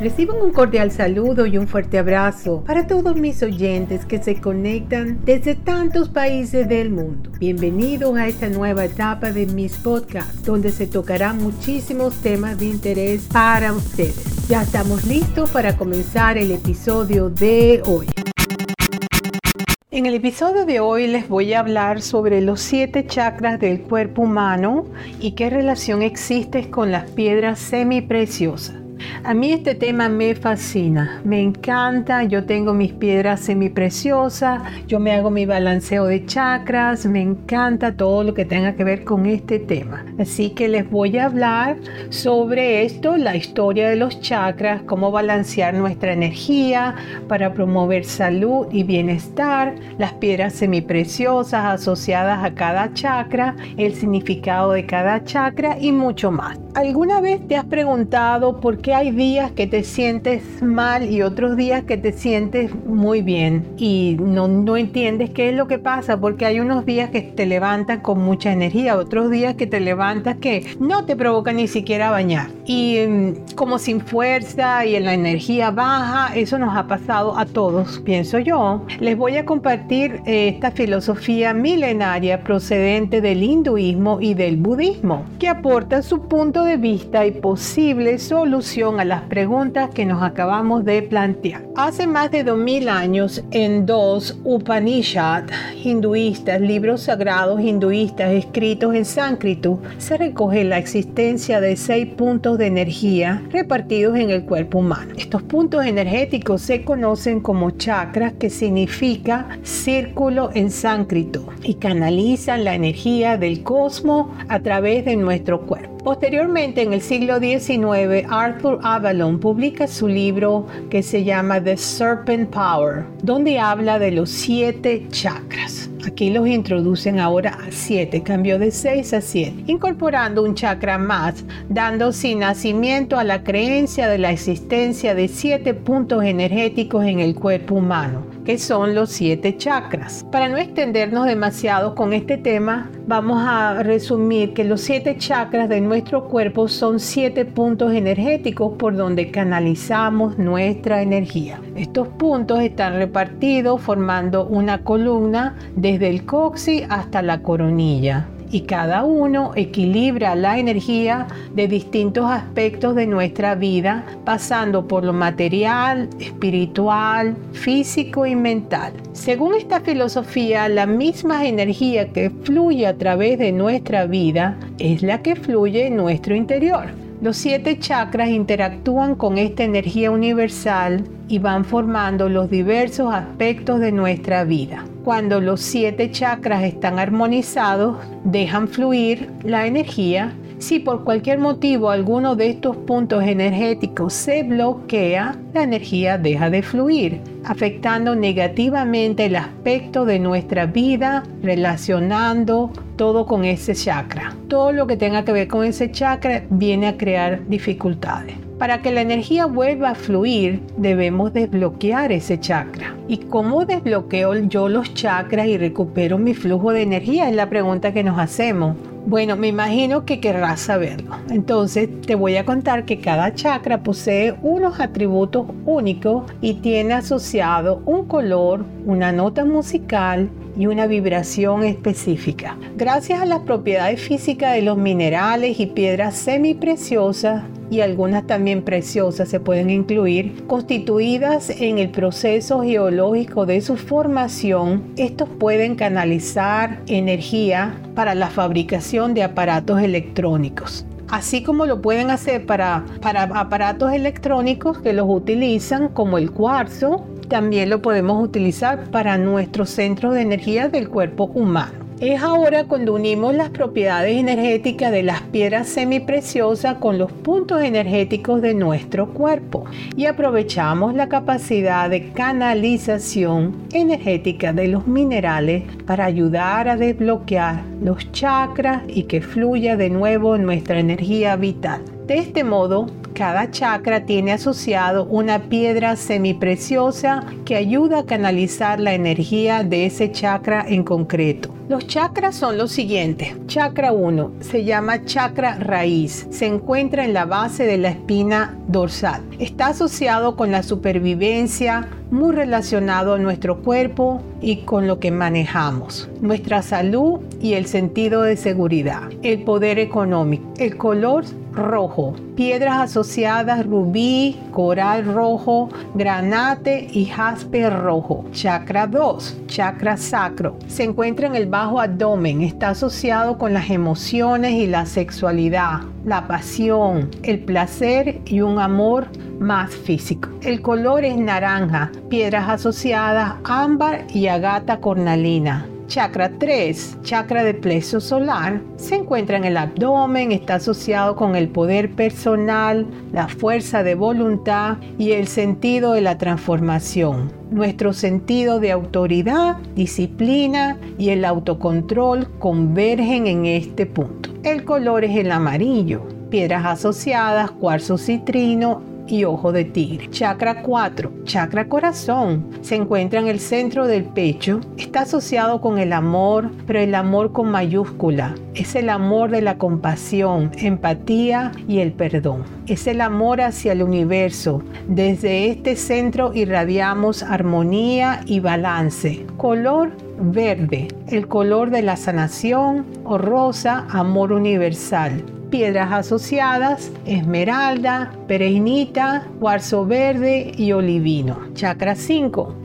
Reciban un cordial saludo y un fuerte abrazo para todos mis oyentes que se conectan desde tantos países del mundo. Bienvenidos a esta nueva etapa de mis podcasts, donde se tocarán muchísimos temas de interés para ustedes. Ya estamos listos para comenzar el episodio de hoy. En el episodio de hoy les voy a hablar sobre los siete chakras del cuerpo humano y qué relación existe con las piedras semipreciosas. A mí este tema me fascina, me encanta, yo tengo mis piedras semipreciosas, yo me hago mi balanceo de chakras, me encanta todo lo que tenga que ver con este tema. Así que les voy a hablar sobre esto, la historia de los chakras, cómo balancear nuestra energía para promover salud y bienestar, las piedras semipreciosas asociadas a cada chakra, el significado de cada chakra y mucho más. ¿Alguna vez te has preguntado por qué hay días que te sientes mal y otros días que te sientes muy bien y no, no entiendes qué es lo que pasa porque hay unos días que te levantas con mucha energía, otros días que te levantas que no te provoca ni siquiera bañar y mm, como sin fuerza y en la energía baja, eso nos ha pasado a todos, pienso yo. Les voy a compartir eh, esta filosofía milenaria procedente del hinduismo y del budismo que aporta su punto de vista y posible solución a las preguntas que nos acabamos de plantear. Hace más de 2000 años, en dos Upanishad hinduistas, libros sagrados hinduistas escritos en sánscrito, se recoge la existencia de seis puntos de energía repartidos en el cuerpo humano. Estos puntos energéticos se conocen como chakras, que significa círculo en sánscrito, y canalizan la energía del cosmos a través de nuestro cuerpo. Posteriormente, en el siglo XIX, Arthur Avalon publica su libro que se llama The Serpent Power, donde habla de los siete chakras. Aquí los introducen ahora a siete, cambió de seis a siete, incorporando un chakra más, dando sin nacimiento a la creencia de la existencia de siete puntos energéticos en el cuerpo humano que son los siete chakras. Para no extendernos demasiado con este tema, vamos a resumir que los siete chakras de nuestro cuerpo son siete puntos energéticos por donde canalizamos nuestra energía. Estos puntos están repartidos formando una columna desde el coxis hasta la coronilla y cada uno equilibra la energía de distintos aspectos de nuestra vida, pasando por lo material, espiritual, físico y mental. Según esta filosofía, la misma energía que fluye a través de nuestra vida es la que fluye en nuestro interior. Los siete chakras interactúan con esta energía universal y van formando los diversos aspectos de nuestra vida. Cuando los siete chakras están armonizados, dejan fluir la energía. Si por cualquier motivo alguno de estos puntos energéticos se bloquea, la energía deja de fluir, afectando negativamente el aspecto de nuestra vida, relacionando todo con ese chakra. Todo lo que tenga que ver con ese chakra viene a crear dificultades. Para que la energía vuelva a fluir, debemos desbloquear ese chakra. ¿Y cómo desbloqueo yo los chakras y recupero mi flujo de energía? Es la pregunta que nos hacemos. Bueno, me imagino que querrás saberlo. Entonces te voy a contar que cada chakra posee unos atributos únicos y tiene asociado un color, una nota musical y una vibración específica. Gracias a las propiedades físicas de los minerales y piedras semipreciosas, y algunas también preciosas se pueden incluir, constituidas en el proceso geológico de su formación, estos pueden canalizar energía para la fabricación de aparatos electrónicos así como lo pueden hacer para, para aparatos electrónicos que los utilizan como el cuarzo, también lo podemos utilizar para nuestros centros de energía del cuerpo humano. Es ahora cuando unimos las propiedades energéticas de las piedras semipreciosas con los puntos energéticos de nuestro cuerpo y aprovechamos la capacidad de canalización energética de los minerales para ayudar a desbloquear los chakras y que fluya de nuevo nuestra energía vital. De este modo, cada chakra tiene asociado una piedra semipreciosa que ayuda a canalizar la energía de ese chakra en concreto. Los chakras son los siguientes. Chakra 1 se llama chakra raíz. Se encuentra en la base de la espina dorsal. Está asociado con la supervivencia, muy relacionado a nuestro cuerpo y con lo que manejamos, nuestra salud y el sentido de seguridad, el poder económico, el color rojo, piedras asociadas rubí, coral rojo, granate y jaspe rojo. Chakra 2, chakra sacro. Se encuentra en el bajo abdomen, está asociado con las emociones y la sexualidad, la pasión, el placer y un amor más físico. El color es naranja, piedras asociadas ámbar y agata cornalina. Chakra 3, chakra de plexo solar, se encuentra en el abdomen, está asociado con el poder personal, la fuerza de voluntad y el sentido de la transformación. Nuestro sentido de autoridad, disciplina y el autocontrol convergen en este punto. El color es el amarillo. Piedras asociadas, cuarzo citrino y ojo de tigre. Chakra 4, chakra corazón, se encuentra en el centro del pecho, está asociado con el amor, pero el amor con mayúscula. Es el amor de la compasión, empatía y el perdón. Es el amor hacia el universo. Desde este centro irradiamos armonía y balance. Color verde, el color de la sanación o rosa, amor universal piedras asociadas, esmeralda, pereinita, cuarzo verde y olivino. Chakra 5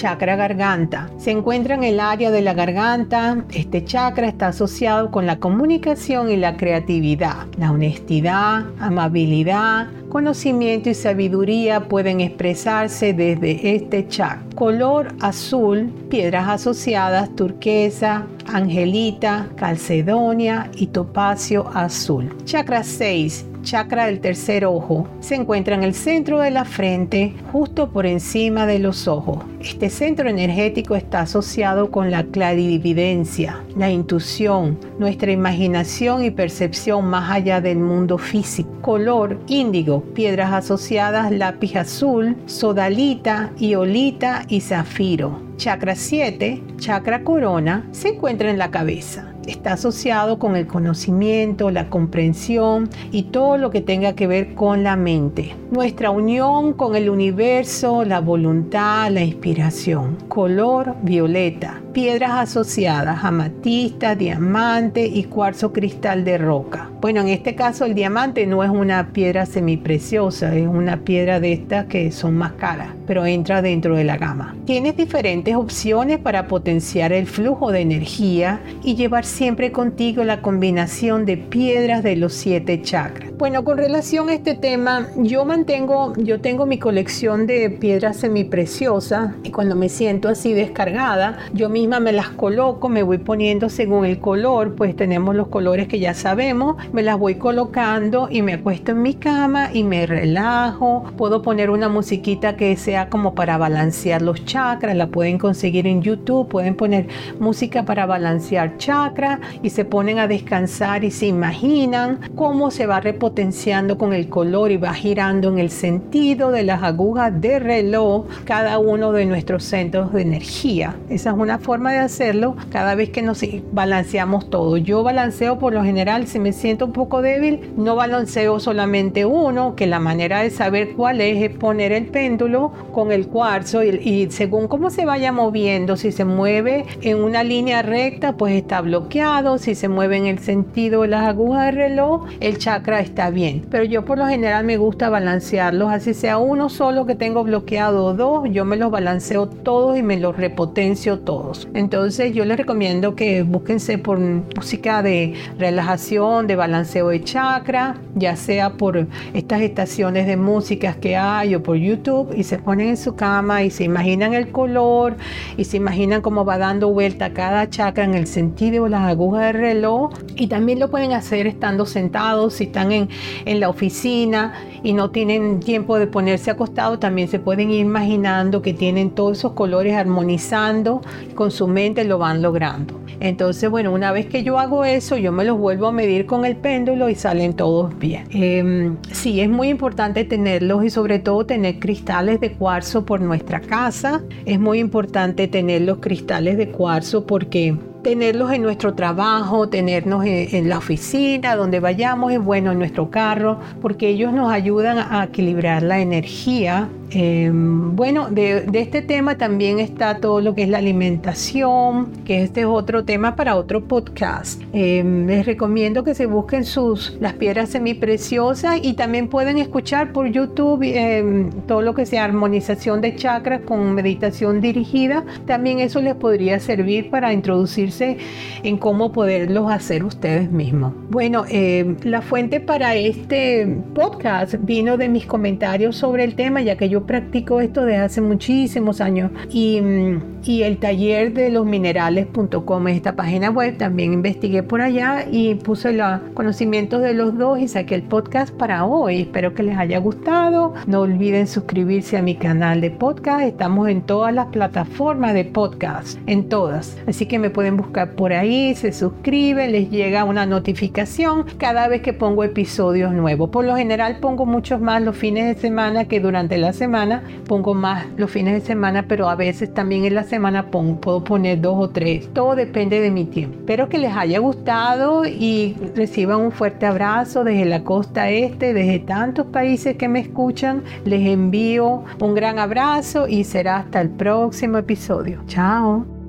chakra garganta. Se encuentra en el área de la garganta. Este chakra está asociado con la comunicación y la creatividad. La honestidad, amabilidad, conocimiento y sabiduría pueden expresarse desde este chakra. Color azul, piedras asociadas, turquesa, angelita, calcedonia y topacio azul. Chakra 6, chakra del tercer ojo, se encuentra en el centro de la frente, justo por encima de los ojos. Este centro energético está asociado con la clarividencia, la intuición, nuestra imaginación y percepción más allá del mundo físico. Color índigo, piedras asociadas lápiz azul, sodalita, iolita y zafiro. Chakra 7, chakra corona, se encuentra en la cabeza está asociado con el conocimiento, la comprensión y todo lo que tenga que ver con la mente. Nuestra unión con el universo, la voluntad, la inspiración. Color violeta. Piedras asociadas, amatista, diamante y cuarzo cristal de roca. Bueno, en este caso el diamante no es una piedra semipreciosa, es una piedra de estas que son más caras, pero entra dentro de la gama. Tienes diferentes opciones para potenciar el flujo de energía y llevar siempre contigo la combinación de piedras de los siete chakras. Bueno, con relación a este tema, yo mantengo, yo tengo mi colección de piedras semipreciosas y cuando me siento así descargada, yo misma me las coloco, me voy poniendo según el color, pues tenemos los colores que ya sabemos, me las voy colocando y me acuesto en mi cama y me relajo. Puedo poner una musiquita que sea como para balancear los chakras, la pueden conseguir en YouTube, pueden poner música para balancear chakras y se ponen a descansar y se imaginan cómo se va repotenciando con el color y va girando en el sentido de las agujas de reloj cada uno de nuestros centros de energía. Esa es una forma de hacerlo cada vez que nos balanceamos todo. Yo balanceo por lo general si me siento un poco débil, no balanceo solamente uno, que la manera de saber cuál es es poner el péndulo con el cuarzo y, y según cómo se vaya moviendo, si se mueve en una línea recta, pues está bloqueado, si se mueve en el sentido de las agujas del reloj, el chakra está bien. Pero yo por lo general me gusta balancearlos, así sea uno solo que tengo bloqueado o dos, yo me los balanceo todos y me los repotencio todos. Entonces yo les recomiendo que búsquense por música de relajación, de balanceo de chakra, ya sea por estas estaciones de músicas que hay o por YouTube y se ponen en su cama y se imaginan el color y se imaginan cómo va dando vuelta cada chakra en el sentido de las agujas del reloj y también lo pueden hacer estando sentados si están en, en la oficina y no tienen tiempo de ponerse acostado también se pueden ir imaginando que tienen todos esos colores armonizando con su mente lo van logrando Entonces, bueno, una vez que yo hago eso, yo me los vuelvo a medir con el péndulo y salen todos bien. Eh, sí, es muy importante tenerlos y sobre todo tener cristales de cuarzo por nuestra casa. Es muy importante tener los cristales de cuarzo porque tenerlos en nuestro trabajo, tenernos en, la oficina, donde vayamos, es bueno en nuestro carro, porque ellos nos ayudan a equilibrar la energía. Em, bueno, de, este tema también está todo lo que es la alimentación, que este es otro tema para otro podcast. Em, les recomiendo que se busquen sus las piedras semipreciosas y también pueden escuchar por YouTube em, todo lo que sea armonización de chakras con meditación dirigida. También eso les podría servir para introducir en cómo poderlos hacer ustedes mismos. Bueno, la fuente para este podcast vino de mis comentarios sobre el tema, ya que yo practico esto desde hace muchísimos años y, y el taller de los minerales.com es esta página web, también investigué por allá y puse los conocimientos de los dos y saqué el podcast para hoy. Espero que les haya gustado. No olviden suscribirse a mi canal de podcast. Estamos en todas las plataformas de podcast, en todas. Así que me pueden buscar por ahí, se suscriben, les llega una notificación cada vez que pongo episodios nuevos. Por lo general pongo muchos más los fines de semana que durante la Pongo más los fines de semana, pero a veces también en la semana puedo poner dos o tres. Todo depende de mi tiempo. Espero que les haya gustado y reciban un fuerte abrazo desde la costa este, desde tantos países que me escuchan. Les envío un gran abrazo y será hasta el próximo episodio. Chao.